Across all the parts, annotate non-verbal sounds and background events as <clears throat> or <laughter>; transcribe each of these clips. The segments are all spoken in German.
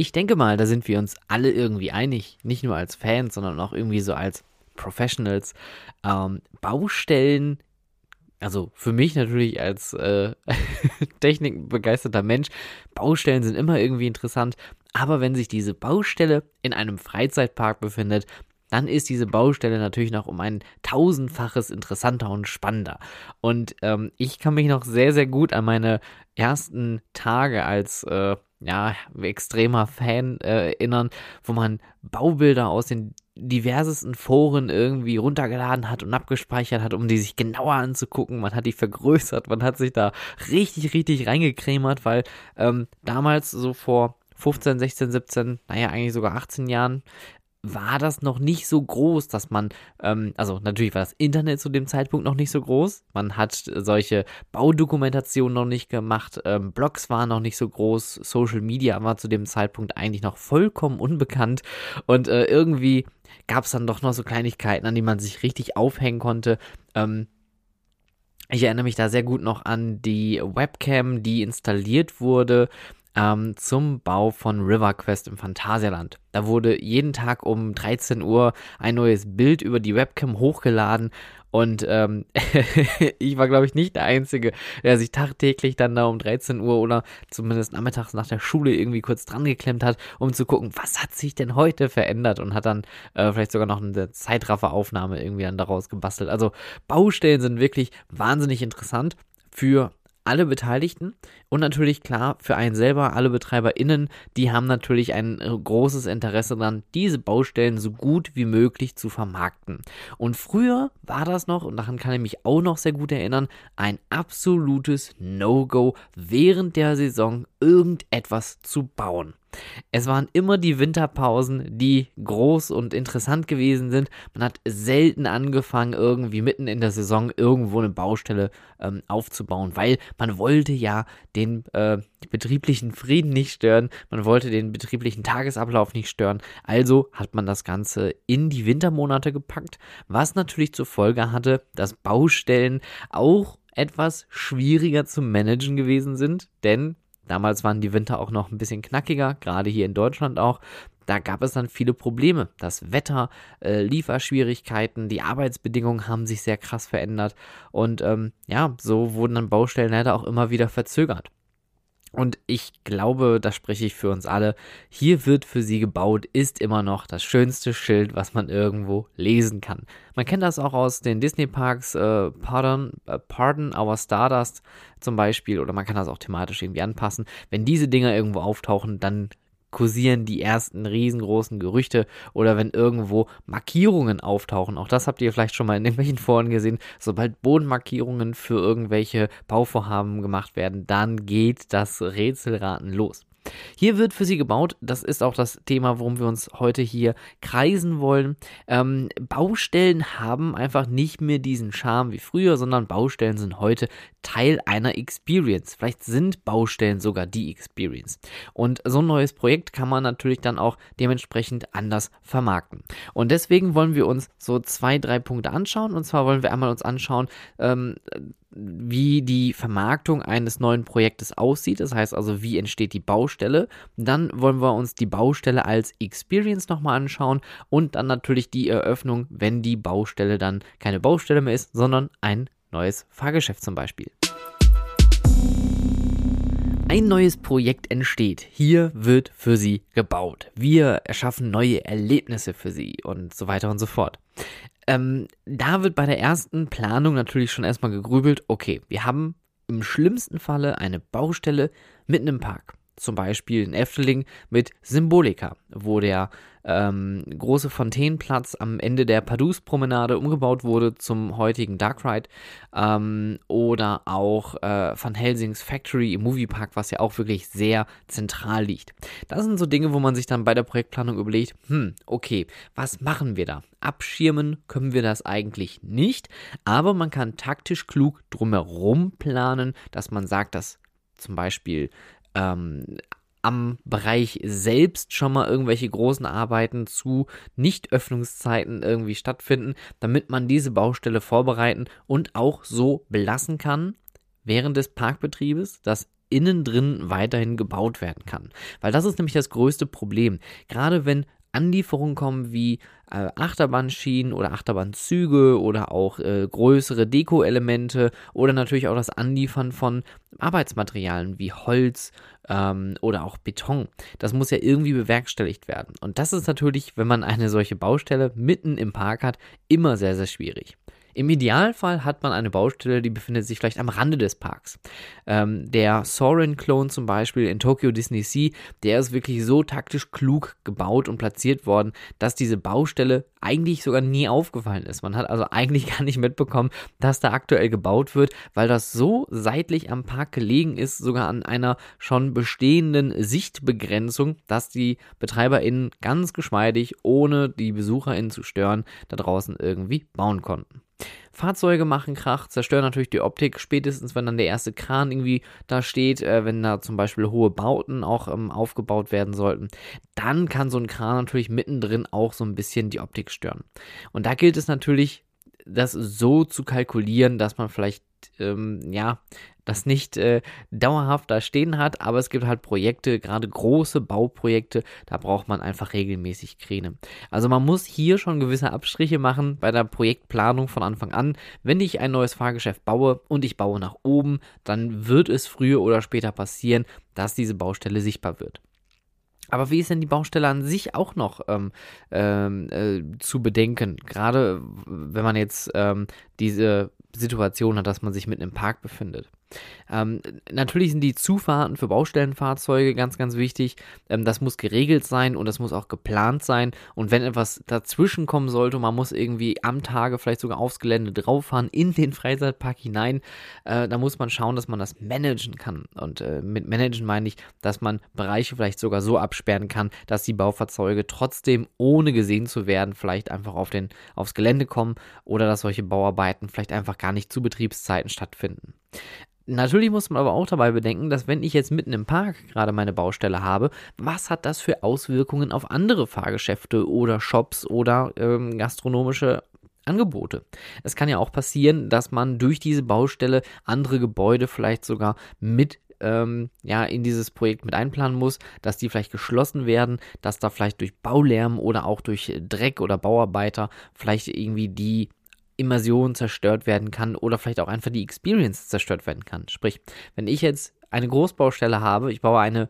Ich denke mal, da sind wir uns alle irgendwie einig, nicht nur als Fans, sondern auch irgendwie so als Professionals. Ähm, Baustellen, also für mich natürlich als äh, <laughs> technikbegeisterter Mensch, Baustellen sind immer irgendwie interessant. Aber wenn sich diese Baustelle in einem Freizeitpark befindet, dann ist diese Baustelle natürlich noch um ein tausendfaches interessanter und spannender. Und ähm, ich kann mich noch sehr, sehr gut an meine ersten Tage als äh, ja, extremer Fan äh, erinnern, wo man Baubilder aus den diversesten Foren irgendwie runtergeladen hat und abgespeichert hat, um die sich genauer anzugucken. Man hat die vergrößert, man hat sich da richtig, richtig reingecremert, weil ähm, damals so vor 15, 16, 17, naja, eigentlich sogar 18 Jahren, war das noch nicht so groß, dass man, ähm, also natürlich war das Internet zu dem Zeitpunkt noch nicht so groß. Man hat solche Baudokumentationen noch nicht gemacht, ähm, Blogs waren noch nicht so groß, Social Media war zu dem Zeitpunkt eigentlich noch vollkommen unbekannt und äh, irgendwie gab es dann doch noch so Kleinigkeiten, an die man sich richtig aufhängen konnte. Ähm, ich erinnere mich da sehr gut noch an die Webcam, die installiert wurde ähm, zum Bau von River Quest im Phantasialand. Da wurde jeden Tag um 13 Uhr ein neues Bild über die Webcam hochgeladen und ähm, <laughs> ich war, glaube ich, nicht der Einzige, der sich tagtäglich dann da um 13 Uhr oder zumindest nachmittags nach der Schule irgendwie kurz dran geklemmt hat, um zu gucken, was hat sich denn heute verändert und hat dann äh, vielleicht sogar noch eine Zeitrafferaufnahme irgendwie dann daraus gebastelt. Also Baustellen sind wirklich wahnsinnig interessant für alle Beteiligten und natürlich klar für einen selber, alle BetreiberInnen, die haben natürlich ein äh, großes Interesse daran, diese Baustellen so gut wie möglich zu vermarkten. Und früher war das noch, und daran kann ich mich auch noch sehr gut erinnern, ein absolutes No-Go während der Saison irgendetwas zu bauen. Es waren immer die Winterpausen, die groß und interessant gewesen sind. Man hat selten angefangen, irgendwie mitten in der Saison irgendwo eine Baustelle ähm, aufzubauen, weil man wollte ja den äh, betrieblichen Frieden nicht stören, man wollte den betrieblichen Tagesablauf nicht stören. Also hat man das Ganze in die Wintermonate gepackt, was natürlich zur Folge hatte, dass Baustellen auch etwas schwieriger zu managen gewesen sind, denn Damals waren die Winter auch noch ein bisschen knackiger, gerade hier in Deutschland auch. Da gab es dann viele Probleme. Das Wetter, äh, Lieferschwierigkeiten, die Arbeitsbedingungen haben sich sehr krass verändert. Und ähm, ja, so wurden dann Baustellen leider auch immer wieder verzögert. Und ich glaube, da spreche ich für uns alle. Hier wird für sie gebaut, ist immer noch das schönste Schild, was man irgendwo lesen kann. Man kennt das auch aus den Disney-Parks, äh, Pardon, äh, Pardon Our Stardust zum Beispiel, oder man kann das auch thematisch irgendwie anpassen. Wenn diese Dinger irgendwo auftauchen, dann kursieren die ersten riesengroßen Gerüchte oder wenn irgendwo Markierungen auftauchen. Auch das habt ihr vielleicht schon mal in irgendwelchen <laughs> Foren gesehen. Sobald Bodenmarkierungen für irgendwelche Bauvorhaben gemacht werden, dann geht das Rätselraten los. Hier wird für sie gebaut. Das ist auch das Thema, worum wir uns heute hier kreisen wollen. Ähm, Baustellen haben einfach nicht mehr diesen Charme wie früher, sondern Baustellen sind heute Teil einer Experience. Vielleicht sind Baustellen sogar die Experience. Und so ein neues Projekt kann man natürlich dann auch dementsprechend anders vermarkten. Und deswegen wollen wir uns so zwei, drei Punkte anschauen. Und zwar wollen wir einmal uns anschauen, ähm, wie die Vermarktung eines neuen Projektes aussieht. Das heißt also, wie entsteht die Baustelle. Dann wollen wir uns die Baustelle als Experience nochmal anschauen und dann natürlich die Eröffnung, wenn die Baustelle dann keine Baustelle mehr ist, sondern ein neues Fahrgeschäft zum Beispiel. Ein neues Projekt entsteht. Hier wird für Sie gebaut. Wir erschaffen neue Erlebnisse für Sie und so weiter und so fort. Ähm, da wird bei der ersten Planung natürlich schon erstmal gegrübelt, okay, wir haben im schlimmsten Falle eine Baustelle mitten im Park. Zum Beispiel in Efteling mit Symbolika, wo der ähm, große Fontänenplatz am Ende der Padus-Promenade umgebaut wurde zum heutigen Dark Ride. Ähm, oder auch äh, Van Helsings Factory im Moviepark, was ja auch wirklich sehr zentral liegt. Das sind so Dinge, wo man sich dann bei der Projektplanung überlegt, hm, okay, was machen wir da? Abschirmen können wir das eigentlich nicht, aber man kann taktisch klug drumherum planen, dass man sagt, dass zum Beispiel ähm, am Bereich selbst schon mal irgendwelche großen Arbeiten zu Nicht-Öffnungszeiten irgendwie stattfinden, damit man diese Baustelle vorbereiten und auch so belassen kann während des Parkbetriebes, dass innen drin weiterhin gebaut werden kann. Weil das ist nämlich das größte Problem. Gerade wenn Anlieferungen kommen wie äh, Achterbahnschienen oder Achterbahnzüge oder auch äh, größere Deko-Elemente oder natürlich auch das Anliefern von Arbeitsmaterialien wie Holz ähm, oder auch Beton. Das muss ja irgendwie bewerkstelligt werden. Und das ist natürlich, wenn man eine solche Baustelle mitten im Park hat, immer sehr, sehr schwierig. Im Idealfall hat man eine Baustelle, die befindet sich vielleicht am Rande des Parks. Ähm, der Soren-Clone zum Beispiel in Tokyo Disney Sea, der ist wirklich so taktisch klug gebaut und platziert worden, dass diese Baustelle eigentlich sogar nie aufgefallen ist. Man hat also eigentlich <laughs> gar nicht mitbekommen, dass da aktuell gebaut wird, weil das so seitlich am Park gelegen ist, sogar an einer schon bestehenden Sichtbegrenzung, dass die BetreiberInnen ganz geschmeidig, ohne die BesucherInnen zu stören, da draußen irgendwie bauen konnten. Fahrzeuge machen Krach, zerstören natürlich die Optik, spätestens wenn dann der erste Kran irgendwie da steht, äh, wenn da zum Beispiel hohe Bauten auch ähm, aufgebaut werden sollten, dann kann so ein Kran natürlich mittendrin auch so ein bisschen die Optik stören. Und da gilt es natürlich, das so zu kalkulieren, dass man vielleicht ähm, ja, das nicht äh, dauerhaft da stehen hat, aber es gibt halt Projekte, gerade große Bauprojekte, da braucht man einfach regelmäßig Kräne. Also man muss hier schon gewisse Abstriche machen bei der Projektplanung von Anfang an. Wenn ich ein neues Fahrgeschäft baue und ich baue nach oben, dann wird es früher oder später passieren, dass diese Baustelle sichtbar wird. Aber wie ist denn die Baustelle an sich auch noch ähm, ähm, äh, zu bedenken? Gerade wenn man jetzt ähm, diese Situation hat, dass man sich mitten im Park befindet. Ähm, natürlich sind die Zufahrten für Baustellenfahrzeuge ganz, ganz wichtig. Ähm, das muss geregelt sein und das muss auch geplant sein. Und wenn etwas dazwischen kommen sollte, man muss irgendwie am Tage vielleicht sogar aufs Gelände drauffahren, in den Freizeitpark hinein, äh, da muss man schauen, dass man das managen kann. Und äh, mit managen meine ich, dass man Bereiche vielleicht sogar so absperren kann, dass die Baufahrzeuge trotzdem, ohne gesehen zu werden, vielleicht einfach auf den, aufs Gelände kommen oder dass solche Bauarbeiten vielleicht einfach gar nicht zu Betriebszeiten stattfinden. Natürlich muss man aber auch dabei bedenken, dass wenn ich jetzt mitten im Park gerade meine Baustelle habe, was hat das für Auswirkungen auf andere Fahrgeschäfte oder Shops oder ähm, gastronomische Angebote. Es kann ja auch passieren, dass man durch diese Baustelle andere Gebäude vielleicht sogar mit ähm, ja, in dieses Projekt mit einplanen muss, dass die vielleicht geschlossen werden, dass da vielleicht durch Baulärm oder auch durch Dreck oder Bauarbeiter vielleicht irgendwie die Immersion zerstört werden kann oder vielleicht auch einfach die Experience zerstört werden kann. Sprich, wenn ich jetzt eine Großbaustelle habe, ich baue eine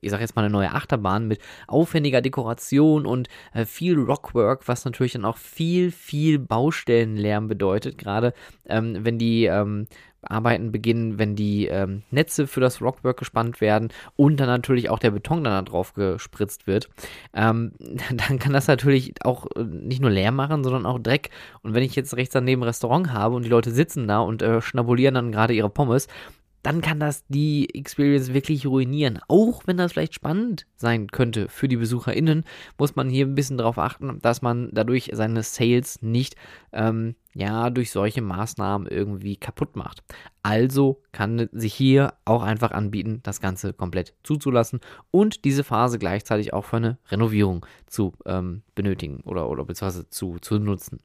ich sag jetzt mal eine neue Achterbahn mit aufwendiger Dekoration und äh, viel Rockwork, was natürlich dann auch viel, viel Baustellenlärm bedeutet, gerade ähm, wenn die ähm, Arbeiten beginnen, wenn die ähm, Netze für das Rockwork gespannt werden und dann natürlich auch der Beton dann da drauf gespritzt wird, ähm, <laughs> dann kann das natürlich auch äh, nicht nur leer machen, sondern auch Dreck. Und wenn ich jetzt rechts daneben ein Restaurant habe und die Leute sitzen da und äh, schnabulieren dann gerade ihre Pommes, dann kann das die Experience wirklich ruinieren. Auch wenn das vielleicht spannend sein könnte für die BesucherInnen, muss man hier ein bisschen darauf achten, dass man dadurch seine Sales nicht ähm, ja, durch solche Maßnahmen irgendwie kaputt macht. Also kann sich hier auch einfach anbieten, das Ganze komplett zuzulassen und diese Phase gleichzeitig auch für eine Renovierung zu ähm, benötigen oder, oder beziehungsweise zu, zu nutzen.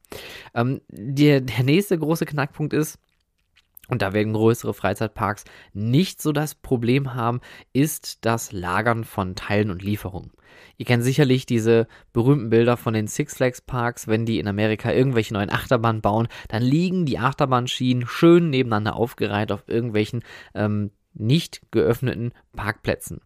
Ähm, der, der nächste große Knackpunkt ist, und da werden größere Freizeitparks nicht so das Problem haben, ist das Lagern von Teilen und Lieferungen. Ihr kennt sicherlich diese berühmten Bilder von den Six Flags Parks, wenn die in Amerika irgendwelche neuen Achterbahnen bauen, dann liegen die Achterbahnschienen schön nebeneinander aufgereiht auf irgendwelchen ähm, nicht geöffneten Parkplätzen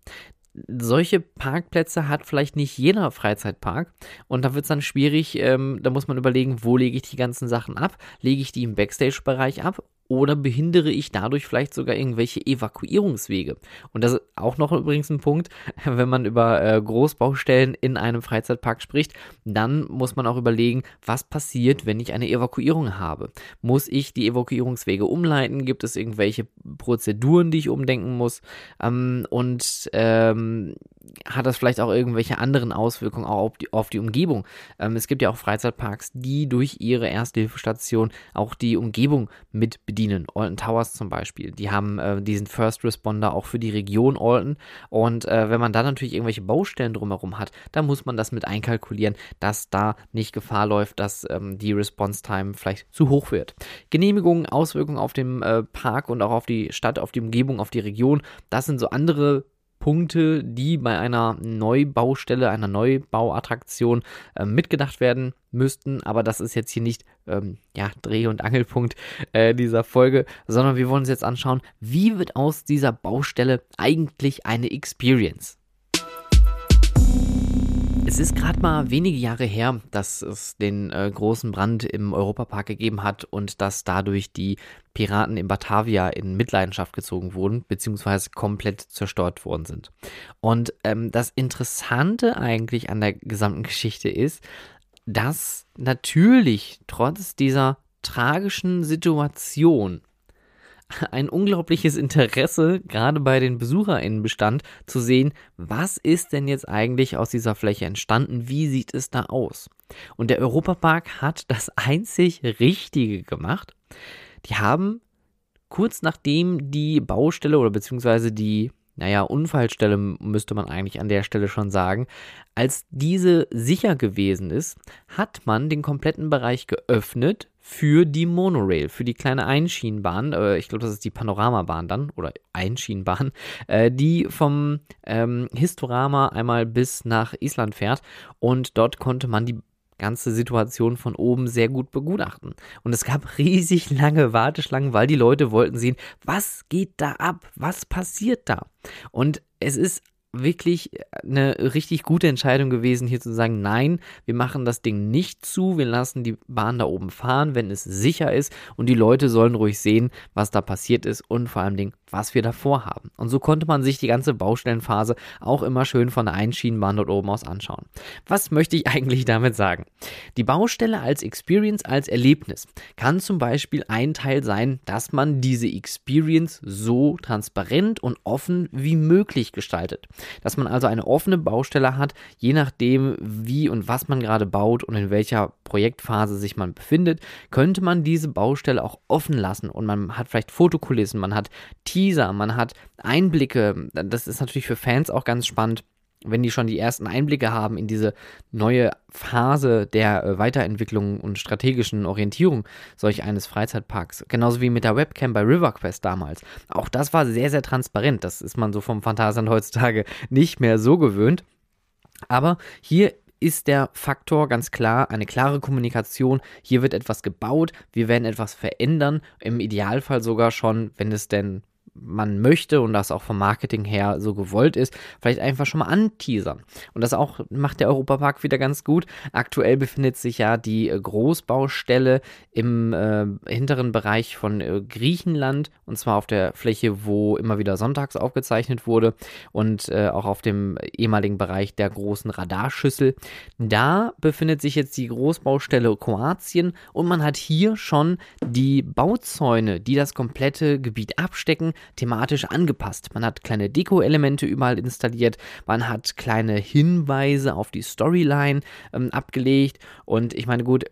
solche Parkplätze hat vielleicht nicht jeder Freizeitpark und da wird es dann schwierig, ähm, da muss man überlegen, wo lege ich die ganzen Sachen ab? Lege ich die im Backstage-Bereich ab oder behindere ich dadurch vielleicht sogar irgendwelche Evakuierungswege? Und das ist auch noch übrigens ein Punkt, <laughs> wenn man über äh, Großbaustellen in einem Freizeitpark spricht, dann muss man auch überlegen, was passiert, wenn ich eine Evakuierung habe. Muss ich die Evakuierungswege umleiten? Gibt es irgendwelche Prozeduren, die ich umdenken muss? Ähm, und ähm, hat das vielleicht auch irgendwelche anderen Auswirkungen auch auf die, auf die Umgebung? Ähm, es gibt ja auch Freizeitparks, die durch ihre Ersthilfestation auch die Umgebung mit bedienen. Alton Towers zum Beispiel. Die haben äh, diesen First Responder auch für die Region Alton. Und äh, wenn man da natürlich irgendwelche Baustellen drumherum hat, dann muss man das mit einkalkulieren, dass da nicht Gefahr läuft, dass ähm, die Response Time vielleicht zu hoch wird. Genehmigungen, Auswirkungen auf den äh, Park und auch auf die Stadt, auf die Umgebung, auf die Region, das sind so andere Punkte, die bei einer Neubaustelle, einer Neubauattraktion äh, mitgedacht werden müssten. Aber das ist jetzt hier nicht ähm, ja, Dreh- und Angelpunkt äh, dieser Folge, sondern wir wollen uns jetzt anschauen, wie wird aus dieser Baustelle eigentlich eine Experience? Es ist gerade mal wenige Jahre her, dass es den äh, großen Brand im Europapark gegeben hat und dass dadurch die Piraten in Batavia in Mitleidenschaft gezogen wurden, beziehungsweise komplett zerstört worden sind. Und ähm, das Interessante eigentlich an der gesamten Geschichte ist, dass natürlich trotz dieser tragischen Situation ein unglaubliches Interesse, gerade bei den BesucherInnen bestand, zu sehen, was ist denn jetzt eigentlich aus dieser Fläche entstanden, wie sieht es da aus? Und der Europapark hat das <laughs> einzig Richtige gemacht. Die haben kurz nachdem die Baustelle oder beziehungsweise die naja, Unfallstelle müsste man eigentlich an der Stelle schon sagen. Als diese sicher gewesen ist, hat man den kompletten Bereich geöffnet für die Monorail, für die kleine Einschienenbahn. Äh, ich glaube, das ist die Panoramabahn dann oder Einschienenbahn, <laughs> äh, die vom ähm, Historama einmal bis nach Island fährt. Und dort konnte man die ganze Situation von oben sehr gut begutachten. Und es gab <laughs> riesig lange Warteschlangen, weil die Leute wollten sehen, was geht da ab? Was passiert da? Und es ist wirklich eine richtig gute Entscheidung gewesen, hier zu sagen, nein, wir machen das Ding nicht zu, wir lassen die Bahn da oben fahren, wenn es sicher ist und die Leute sollen ruhig sehen, was da passiert ist und vor allem, was wir davor haben. Und so konnte man sich die ganze Baustellenphase auch immer schön von der Einschienenbahn dort oben aus anschauen. Was möchte ich <laughs> eigentlich damit sagen? Die Baustelle als Experience, als Erlebnis kann zum Beispiel ein Teil sein, dass man diese Experience so transparent und offen wie möglich gestaltet dass man also eine offene Baustelle hat, je nachdem, wie und was man gerade baut und in welcher Projektphase sich man befindet, könnte man diese Baustelle auch offen lassen und man hat vielleicht Fotokulissen, man hat Teaser, man hat Einblicke. Das ist natürlich für Fans auch ganz spannend wenn die schon die ersten Einblicke haben in diese neue Phase der äh, Weiterentwicklung und strategischen Orientierung solch eines Freizeitparks, genauso wie mit der Webcam bei RiverQuest damals. Auch das war sehr, sehr transparent. Das ist man so vom Phantasialand heutzutage nicht mehr so gewöhnt. Aber hier ist der Faktor ganz klar eine klare Kommunikation. Hier wird etwas gebaut, wir werden etwas verändern, im Idealfall sogar schon, wenn es denn man möchte und das auch vom Marketing her so gewollt ist, vielleicht einfach schon mal anteasern. Und das auch macht der Europapark wieder ganz gut. Aktuell befindet sich ja die äh, Großbaustelle im äh, hinteren Bereich von äh, Griechenland und zwar auf der Fläche, wo immer wieder sonntags aufgezeichnet wurde und äh, auch auf dem ehemaligen Bereich der großen Radarschüssel. Da befindet sich jetzt die Großbaustelle Kroatien und man hat hier schon die Bauzäune, die das komplette Gebiet abstecken, thematisch angepasst. Man hat kleine Deko-Elemente überall installiert, man hat kleine Hinweise auf die Storyline ähm, abgelegt und ich meine, gut,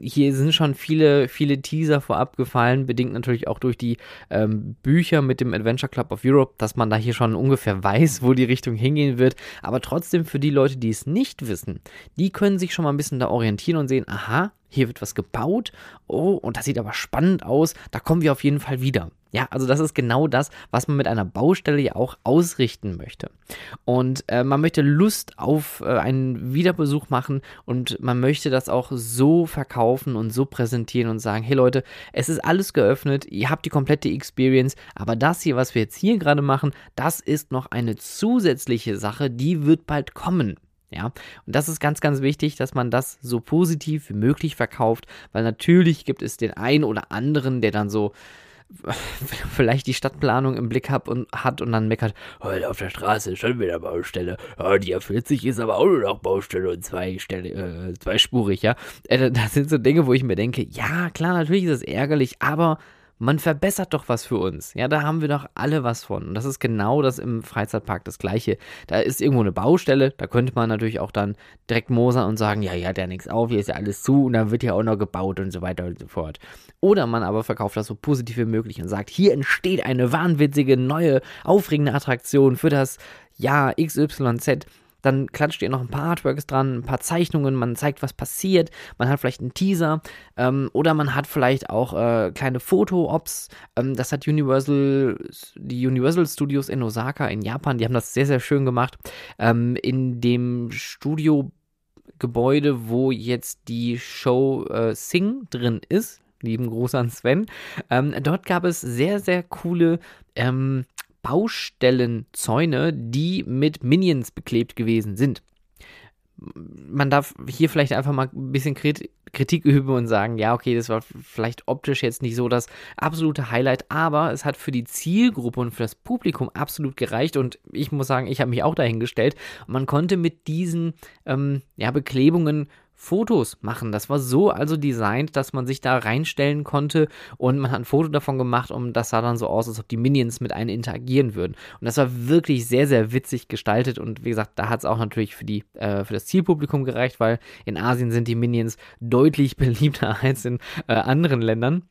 hier sind schon viele, viele Teaser vorab gefallen, bedingt natürlich auch durch die ähm, Bücher mit dem Adventure Club of Europe, dass man da hier schon ungefähr <laughs> weiß, wo die Richtung hingehen wird. Aber trotzdem für die Leute, die es nicht wissen, die können sich schon mal ein bisschen da orientieren und sehen, aha, hier wird was gebaut. Oh, und das sieht aber spannend aus. Da kommen wir auf jeden Fall wieder. Ja, also das ist genau das, was man mit einer Baustelle ja auch ausrichten möchte. Und äh, man möchte Lust auf äh, einen Wiederbesuch machen und man möchte das auch so verkaufen und so präsentieren und sagen, hey Leute, es ist alles geöffnet, ihr habt die komplette Experience, aber das hier, was wir jetzt hier gerade machen, das ist noch eine zusätzliche Sache, die wird bald kommen. Ja, und das ist ganz, ganz wichtig, dass man das so positiv wie möglich verkauft, weil natürlich gibt es den einen oder anderen, der dann so <laughs> vielleicht die Stadtplanung im Blick hat und, hat und dann meckert, heute auf der Straße ist schon wieder Baustelle. Oh, die A40 ist aber auch nur noch Baustelle und zwei Stelle, äh, zweispurig, ja. Äh, das sind so Dinge, wo ich mir denke, ja, klar, natürlich ist es ärgerlich, aber man verbessert doch was für uns. Ja, da haben wir doch alle was von. Und das ist genau das im Freizeitpark das Gleiche. Da ist irgendwo eine Baustelle, da könnte man natürlich auch dann direkt mosern und sagen, ja, ja, der nichts auf, hier ist ja alles zu und dann wird ja auch noch gebaut und so weiter und so fort. Oder man aber verkauft das so positiv wie möglich und sagt, hier entsteht eine wahnwitzige, neue, aufregende Attraktion für das Jahr XYZ dann klatscht ihr noch ein paar Artworks dran, ein paar Zeichnungen, man zeigt, was passiert, man hat vielleicht einen Teaser ähm, oder man hat vielleicht auch äh, kleine Foto-Ops. Ähm, das hat Universal, die Universal Studios in Osaka in Japan, die haben das sehr, sehr schön gemacht. Ähm, in dem Studio Gebäude, wo jetzt die Show äh, Sing drin ist. Lieben Gruß an Sven. Ähm, dort gab es sehr, sehr coole ähm, Baustellenzäune, die mit Minions beklebt gewesen sind. Man darf hier vielleicht einfach mal ein bisschen Kritik üben und sagen, ja, okay, das war vielleicht optisch jetzt nicht so das absolute Highlight, aber es hat für die Zielgruppe und für das Publikum absolut gereicht und ich muss sagen, ich habe mich auch dahingestellt. Man konnte mit diesen ähm, ja, Beklebungen Fotos machen. Das war so also designt, dass man sich da reinstellen konnte und man hat ein Foto davon gemacht und das sah dann so aus, als ob die Minions mit einem interagieren würden. Und das war wirklich sehr, sehr witzig gestaltet und wie gesagt, da hat es auch natürlich für, die, äh, für das Zielpublikum gereicht, weil in Asien sind die Minions deutlich <laughs> beliebter als in äh, anderen Ländern.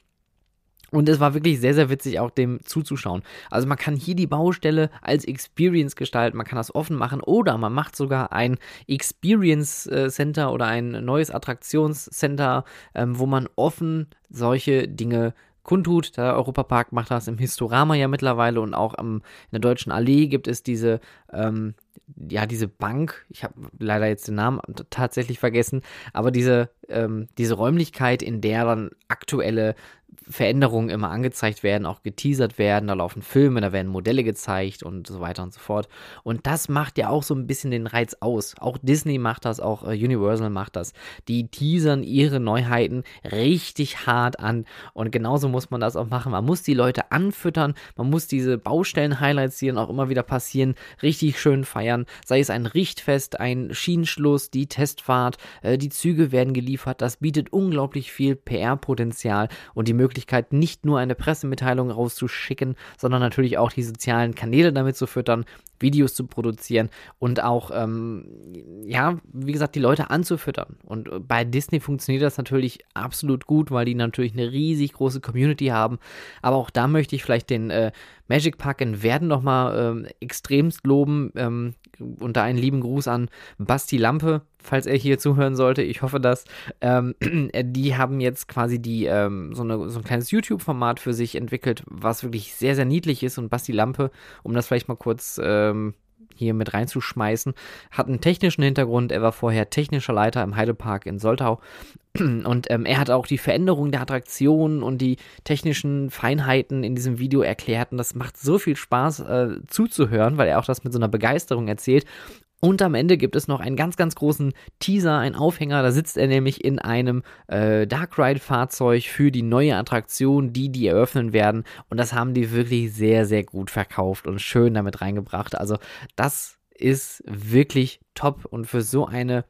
Und es war wirklich sehr, sehr witzig, auch dem zuzuschauen. Also man kann hier die Baustelle als Experience gestalten, man kann das offen machen oder man macht sogar ein Experience äh, Center oder ein neues Attraktionscenter, ähm, wo man offen solche Dinge kundtut. Der Europapark macht das im Historama ja mittlerweile und auch am, in der Deutschen Allee gibt es diese, ähm, ja, diese Bank. Ich habe leider jetzt den Namen tatsächlich vergessen, aber diese, ähm, diese Räumlichkeit, in der dann aktuelle Veränderungen immer angezeigt werden, auch geteasert werden, da laufen Filme, da werden Modelle gezeigt und so weiter und so fort. Und das macht ja auch so ein bisschen den Reiz aus. Auch Disney macht das, auch äh, Universal macht das. Die teasern ihre Neuheiten richtig hart an und genauso muss man das auch machen. Man muss die Leute anfüttern, man muss diese Baustellen-Highlights, die dann auch immer wieder passieren, richtig schön feiern. Sei es ein Richtfest, ein Schienenschluss, die Testfahrt, äh, die Züge werden geliefert. Das bietet unglaublich viel PR-Potenzial und die Möglichkeit, Möglichkeit, nicht nur eine Pressemitteilung rauszuschicken, sondern natürlich auch die sozialen Kanäle damit zu füttern, Videos zu produzieren und auch, ähm, ja, wie gesagt, die Leute anzufüttern. Und bei Disney funktioniert das natürlich absolut gut, weil die natürlich eine riesig große Community haben. Aber auch da möchte ich vielleicht den äh, Magic Park in Werden nochmal äh, extremst loben. Ähm, und da einen lieben Gruß an Basti Lampe, falls er hier zuhören sollte. Ich hoffe das. Ähm, <clears throat> die haben jetzt quasi die, ähm, so, eine, so ein kleines YouTube-Format für sich entwickelt, was wirklich sehr, sehr niedlich ist. Und Basti Lampe, um das vielleicht mal kurz ähm, hier mit reinzuschmeißen, hat einen technischen Hintergrund. Er war vorher technischer Leiter im Heidepark in Soltau. Und ähm, er hat auch die Veränderung der Attraktionen und die technischen Feinheiten in diesem Video erklärt. Und das macht so viel Spaß äh, zuzuhören, weil er auch das mit so einer Begeisterung erzählt. Und am Ende gibt es noch einen ganz, ganz großen Teaser, einen Aufhänger. Da sitzt er nämlich in einem äh, Dark Ride-Fahrzeug für die neue Attraktion, die die eröffnen werden. Und das haben die wirklich sehr, sehr gut verkauft und schön damit reingebracht. Also das ist wirklich top und für so eine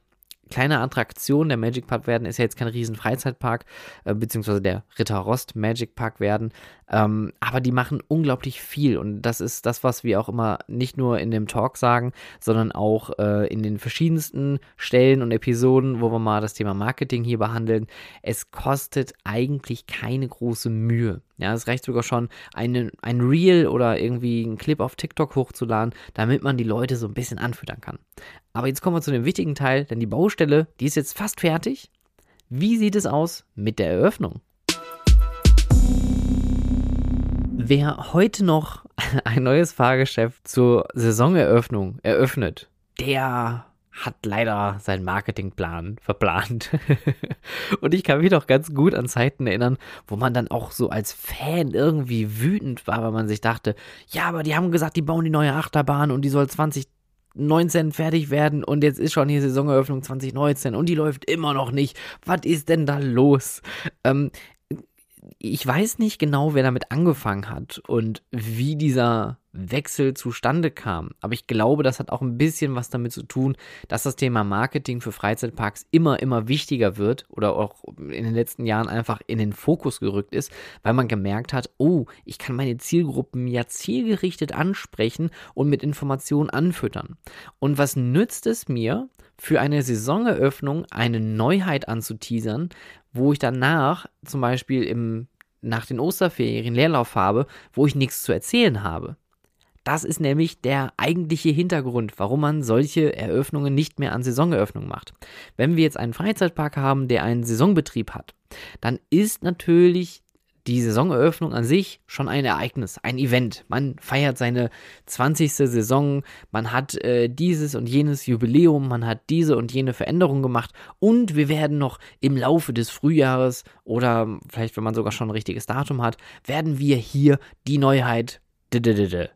kleine Attraktion der Magic Park werden, ist ja jetzt kein riesen Freizeitpark, äh, beziehungsweise der Ritter Rost Magic Park werden, ähm, aber die machen unglaublich viel und das ist das, was wir auch immer nicht nur in dem Talk sagen, sondern auch äh, in den verschiedensten Stellen und Episoden, wo wir mal das Thema Marketing hier behandeln. Es kostet eigentlich keine große Mühe. Ja, es reicht sogar schon, einen, ein Reel oder irgendwie einen Clip auf TikTok hochzuladen, damit man die Leute so ein bisschen anfüttern kann. Aber jetzt kommen wir zu dem wichtigen Teil, denn die Baustelle, die ist jetzt fast fertig. Wie sieht es aus mit der Eröffnung? Wer heute noch <laughs> ein neues Fahrgeschäft zur Saisoneröffnung eröffnet, der hat leider seinen Marketingplan verplant. <laughs> und ich kann mich noch ganz gut an Zeiten erinnern, wo man dann auch so als Fan irgendwie wütend war, weil man sich dachte, ja, aber die haben gesagt, die bauen die neue Achterbahn und die soll 20 19 fertig werden und jetzt ist schon die Saisoneröffnung 2019 und die läuft immer noch nicht. Was ist denn da los? Ähm, ich weiß nicht genau, wer damit angefangen hat und wie dieser Wechsel zustande kam. Aber ich glaube, das hat auch ein bisschen was damit zu tun, dass das Thema Marketing für Freizeitparks immer, immer wichtiger wird oder auch in den letzten Jahren einfach in den Fokus gerückt ist, weil man gemerkt hat, oh, ich kann meine Zielgruppen ja zielgerichtet ansprechen und mit Informationen anfüttern. Und was nützt es mir, für eine Saisoneröffnung eine Neuheit anzuteasern, wo ich danach zum Beispiel im, nach den Osterferien Leerlauf habe, wo ich nichts zu erzählen habe. Das ist nämlich der eigentliche Hintergrund, warum man solche Eröffnungen nicht mehr an Saisoneröffnung macht. Wenn wir jetzt einen Freizeitpark haben, der einen Saisonbetrieb hat, dann ist natürlich die Saisoneröffnung an sich schon ein Ereignis, ein Event. Man feiert seine 20. Saison, man hat äh, dieses und jenes Jubiläum, man hat diese und jene Veränderung gemacht und wir werden noch im Laufe des Frühjahres oder vielleicht, wenn man sogar schon ein richtiges Datum hat, werden wir hier die Neuheit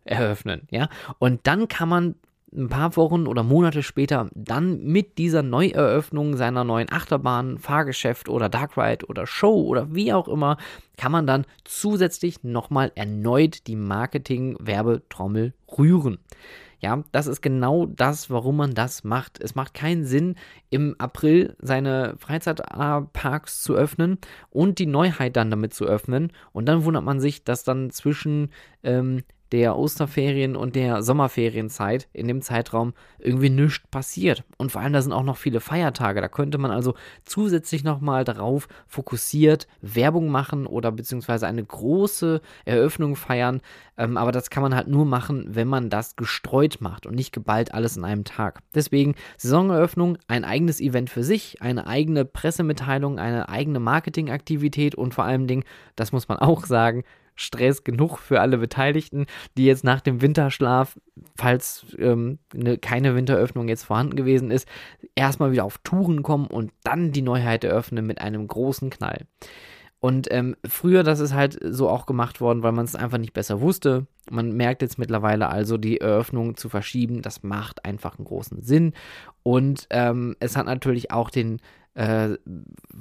eröffnen, ja. Und dann kann man ein paar Wochen oder Monate später dann mit dieser Neueröffnung seiner neuen Achterbahn, Fahrgeschäft oder Dark Ride oder Show oder wie auch immer, kann man dann zusätzlich nochmal erneut die Marketing-Werbetrommel rühren. Ja, das ist genau das, warum man das macht. Es macht keinen Sinn, im April seine Freizeitparks zu öffnen und die Neuheit dann damit zu öffnen. Und dann wundert man sich, dass dann zwischen ähm, der Osterferien und der Sommerferienzeit in dem Zeitraum irgendwie nichts passiert. Und vor allem, da sind auch noch viele Feiertage. Da könnte man also zusätzlich nochmal darauf fokussiert Werbung machen oder beziehungsweise eine große Eröffnung feiern. Ähm, aber das kann man halt nur machen, wenn man das gestreut macht und nicht geballt alles in einem Tag. Deswegen Saisoneröffnung, ein eigenes Event für sich, eine eigene Pressemitteilung, eine eigene Marketingaktivität und vor allem Dingen, das muss man auch sagen, Stress genug für alle Beteiligten, die jetzt nach dem Winterschlaf, falls ähm, ne, keine Winteröffnung jetzt vorhanden gewesen ist, erstmal wieder auf Touren kommen und dann die Neuheit eröffnen mit einem großen Knall. Und ähm, früher, das ist halt so auch gemacht worden, weil man es einfach nicht besser wusste. Man merkt jetzt mittlerweile also, die Eröffnung zu verschieben, das macht einfach einen großen Sinn. Und ähm, es hat natürlich auch den äh,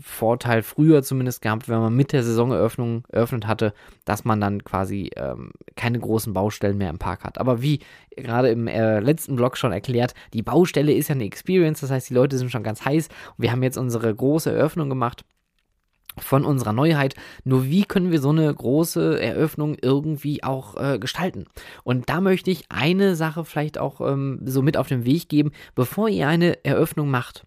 Vorteil früher zumindest gehabt, wenn man mit der Saisoneröffnung eröffnet hatte, dass man dann quasi ähm, keine großen Baustellen mehr im Park hat. Aber wie gerade im äh, letzten Blog schon erklärt, die Baustelle ist ja eine Experience, das heißt, die Leute sind schon ganz heiß. Und wir haben jetzt unsere große Eröffnung gemacht von unserer Neuheit. Nur wie können wir so eine große Eröffnung irgendwie auch äh, gestalten? Und da möchte ich eine Sache vielleicht auch ähm, so mit auf den Weg geben, bevor ihr eine Eröffnung macht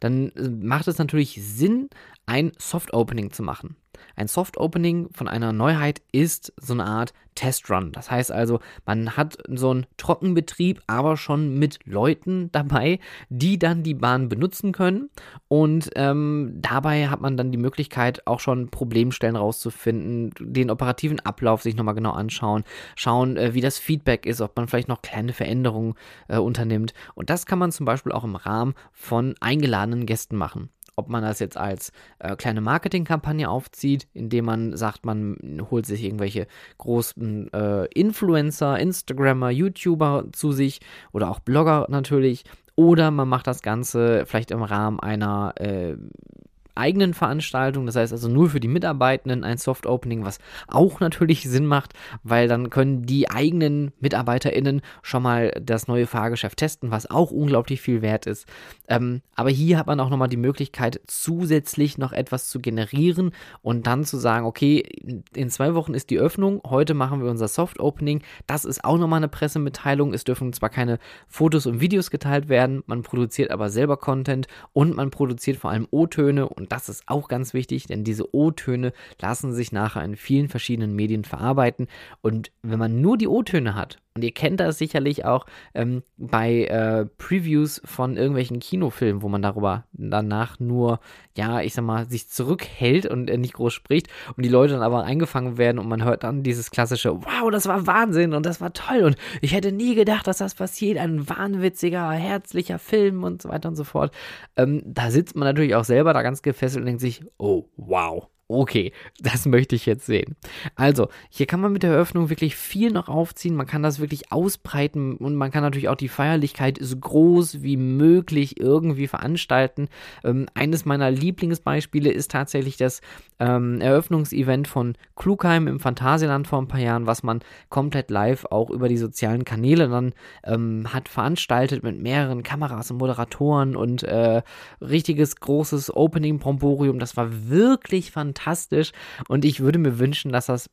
dann äh, macht es natürlich Sinn, ein Soft Opening zu machen. Ein Soft Opening von einer Neuheit ist so eine Art Testrun. Das heißt also, man hat so einen Trockenbetrieb, aber schon mit Leuten dabei, die dann die Bahn benutzen können. Und ähm, dabei hat man dann die Möglichkeit, auch schon Problemstellen rauszufinden, den operativen Ablauf sich nochmal genau anschauen, schauen, äh, wie das Feedback ist, ob man vielleicht noch kleine Veränderungen äh, unternimmt. Und das kann man zum Beispiel auch im Rahmen von eingeladenen Gästen machen ob man das jetzt als äh, kleine Marketingkampagne aufzieht, indem man sagt, man holt sich irgendwelche großen äh, Influencer, Instagrammer, YouTuber zu sich oder auch Blogger natürlich. Oder man macht das Ganze vielleicht im Rahmen einer äh, eigenen Veranstaltung, das heißt also nur für die Mitarbeitenden ein Soft Opening, was auch natürlich Sinn macht, weil dann können die eigenen MitarbeiterInnen schon mal das neue Fahrgeschäft testen, was auch unglaublich viel wert ist. Ähm, aber hier hat man auch nochmal die Möglichkeit, zusätzlich noch etwas zu generieren und dann zu sagen, okay, in zwei Wochen ist die Öffnung, heute machen wir unser Soft Opening. Das ist auch nochmal eine Pressemitteilung. Es dürfen zwar keine Fotos und Videos geteilt werden, man produziert aber selber Content und man produziert vor allem O-Töne und das ist auch ganz wichtig, denn diese O-Töne lassen sich nachher in vielen verschiedenen Medien verarbeiten. Und wenn man nur die O-Töne hat, und ihr kennt das sicherlich auch ähm, bei äh, Previews von irgendwelchen Kinofilmen, wo man darüber danach nur, ja, ich sag mal, sich zurückhält und äh, nicht groß spricht und die Leute dann aber eingefangen werden und man hört dann dieses klassische, wow, das war Wahnsinn und das war toll und ich hätte nie gedacht, dass das passiert, ein wahnwitziger, herzlicher Film und so weiter und so fort. Ähm, da sitzt man natürlich auch selber da ganz gefesselt und denkt sich, oh, wow, okay, das möchte ich jetzt sehen. Also, hier kann man mit der Eröffnung wirklich viel noch aufziehen, man kann das wirklich ausbreiten und man kann natürlich auch die Feierlichkeit so groß wie möglich irgendwie veranstalten. Ähm, eines meiner Lieblingsbeispiele ist tatsächlich das ähm, Eröffnungsevent von Klugheim im Phantasialand vor ein paar Jahren, was man komplett live auch über die sozialen Kanäle dann ähm, hat veranstaltet mit mehreren Kameras und Moderatoren und äh, richtiges großes Opening-Bromborium. Das war wirklich fantastisch und ich würde mir wünschen, dass das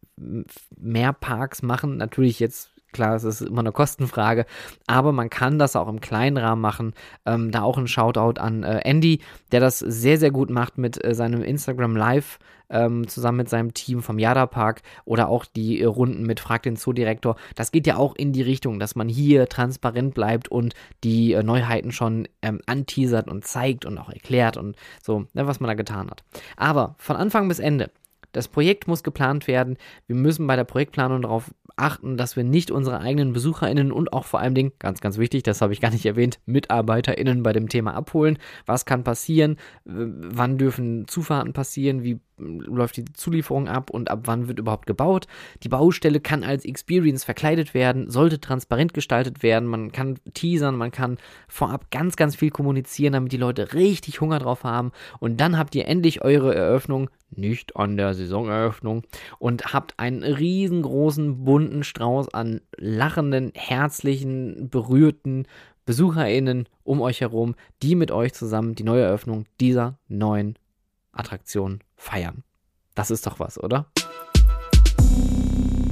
mehr Parks machen. Natürlich jetzt Klar, es ist immer eine Kostenfrage, aber man kann das auch im kleinen Rahmen machen. Ähm, da auch ein Shoutout an äh, Andy, der das sehr, sehr gut macht mit äh, seinem Instagram Live ähm, zusammen mit seinem Team vom Yada Park oder auch die äh, Runden mit Frag den Zoodirektor. Das geht ja auch in die Richtung, dass man hier transparent bleibt und die äh, Neuheiten schon ähm, anteasert und zeigt und auch erklärt und so, ne, was man da getan hat. Aber von Anfang bis Ende das Projekt muss geplant werden. Wir müssen bei der Projektplanung darauf achten, dass wir nicht unsere eigenen BesucherInnen und auch vor allen Dingen, ganz, ganz wichtig, das habe ich gar nicht erwähnt, MitarbeiterInnen bei dem Thema abholen. Was kann passieren? Wann dürfen Zufahrten passieren? Wie läuft die Zulieferung ab und ab wann wird überhaupt gebaut? Die Baustelle kann als Experience verkleidet werden, sollte transparent gestaltet werden. Man kann teasern, man kann vorab ganz, ganz viel kommunizieren, damit die Leute richtig Hunger drauf haben. Und dann habt ihr endlich eure Eröffnung nicht an der Saisoneröffnung und habt einen riesengroßen bunten Strauß an lachenden, herzlichen, berührten BesucherInnen um euch herum, die mit euch zusammen die neue Eröffnung dieser neuen Attraktion feiern. Das ist doch was, oder?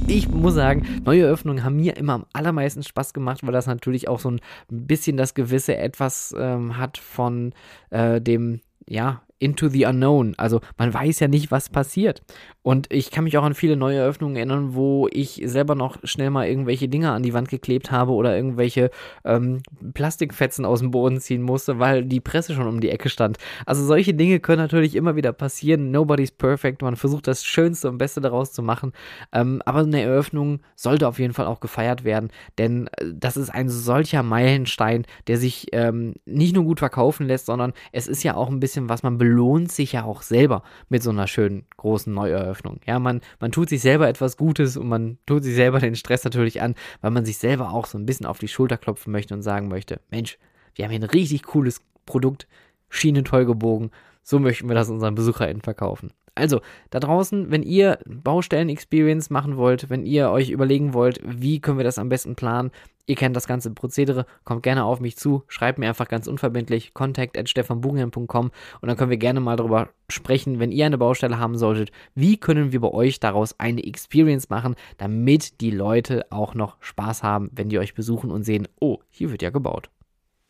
ich muss sagen, neue Eröffnungen haben mir immer am allermeisten Spaß gemacht, weil das natürlich auch so ein bisschen das gewisse Etwas ähm, hat von äh, dem, ja, into the unknown. Also man weiß ja nicht, was passiert. Und ich kann mich auch an viele neue Eröffnungen erinnern, wo ich selber noch schnell mal irgendwelche Dinge an die Wand geklebt habe oder irgendwelche ähm, Plastikfetzen aus dem Boden ziehen musste, weil die Presse schon um die Ecke stand. Also solche Dinge können natürlich immer wieder passieren. Nobody's perfect. Man versucht das Schönste und Beste daraus zu machen. Ähm, aber eine Eröffnung sollte auf jeden Fall auch gefeiert werden, denn äh, das ist ein solcher Meilenstein, der sich ähm, nicht nur gut verkaufen lässt, sondern es ist ja auch ein bisschen was man belohnt sich ja auch selber mit so einer schönen großen Neueröffnung. Ja, man, man tut sich selber etwas Gutes und man tut sich selber den Stress natürlich an, weil man sich selber auch so ein bisschen auf die Schulter klopfen möchte und sagen möchte, Mensch, wir haben hier ein richtig cooles Produkt, Schiene toll gebogen, so möchten wir das unseren BesucherInnen verkaufen. Also, da draußen, wenn ihr Baustellen-Experience machen wollt, wenn ihr euch überlegen wollt, wie können wir das am besten planen, ihr kennt das ganze Prozedere, kommt gerne auf mich zu, schreibt mir einfach ganz unverbindlich contact at stefanbuchheim.com und dann können wir gerne mal darüber sprechen, wenn ihr eine Baustelle haben solltet, wie können wir bei euch daraus eine Experience machen, damit die Leute auch noch Spaß haben, wenn die euch besuchen und sehen, oh, hier wird ja gebaut.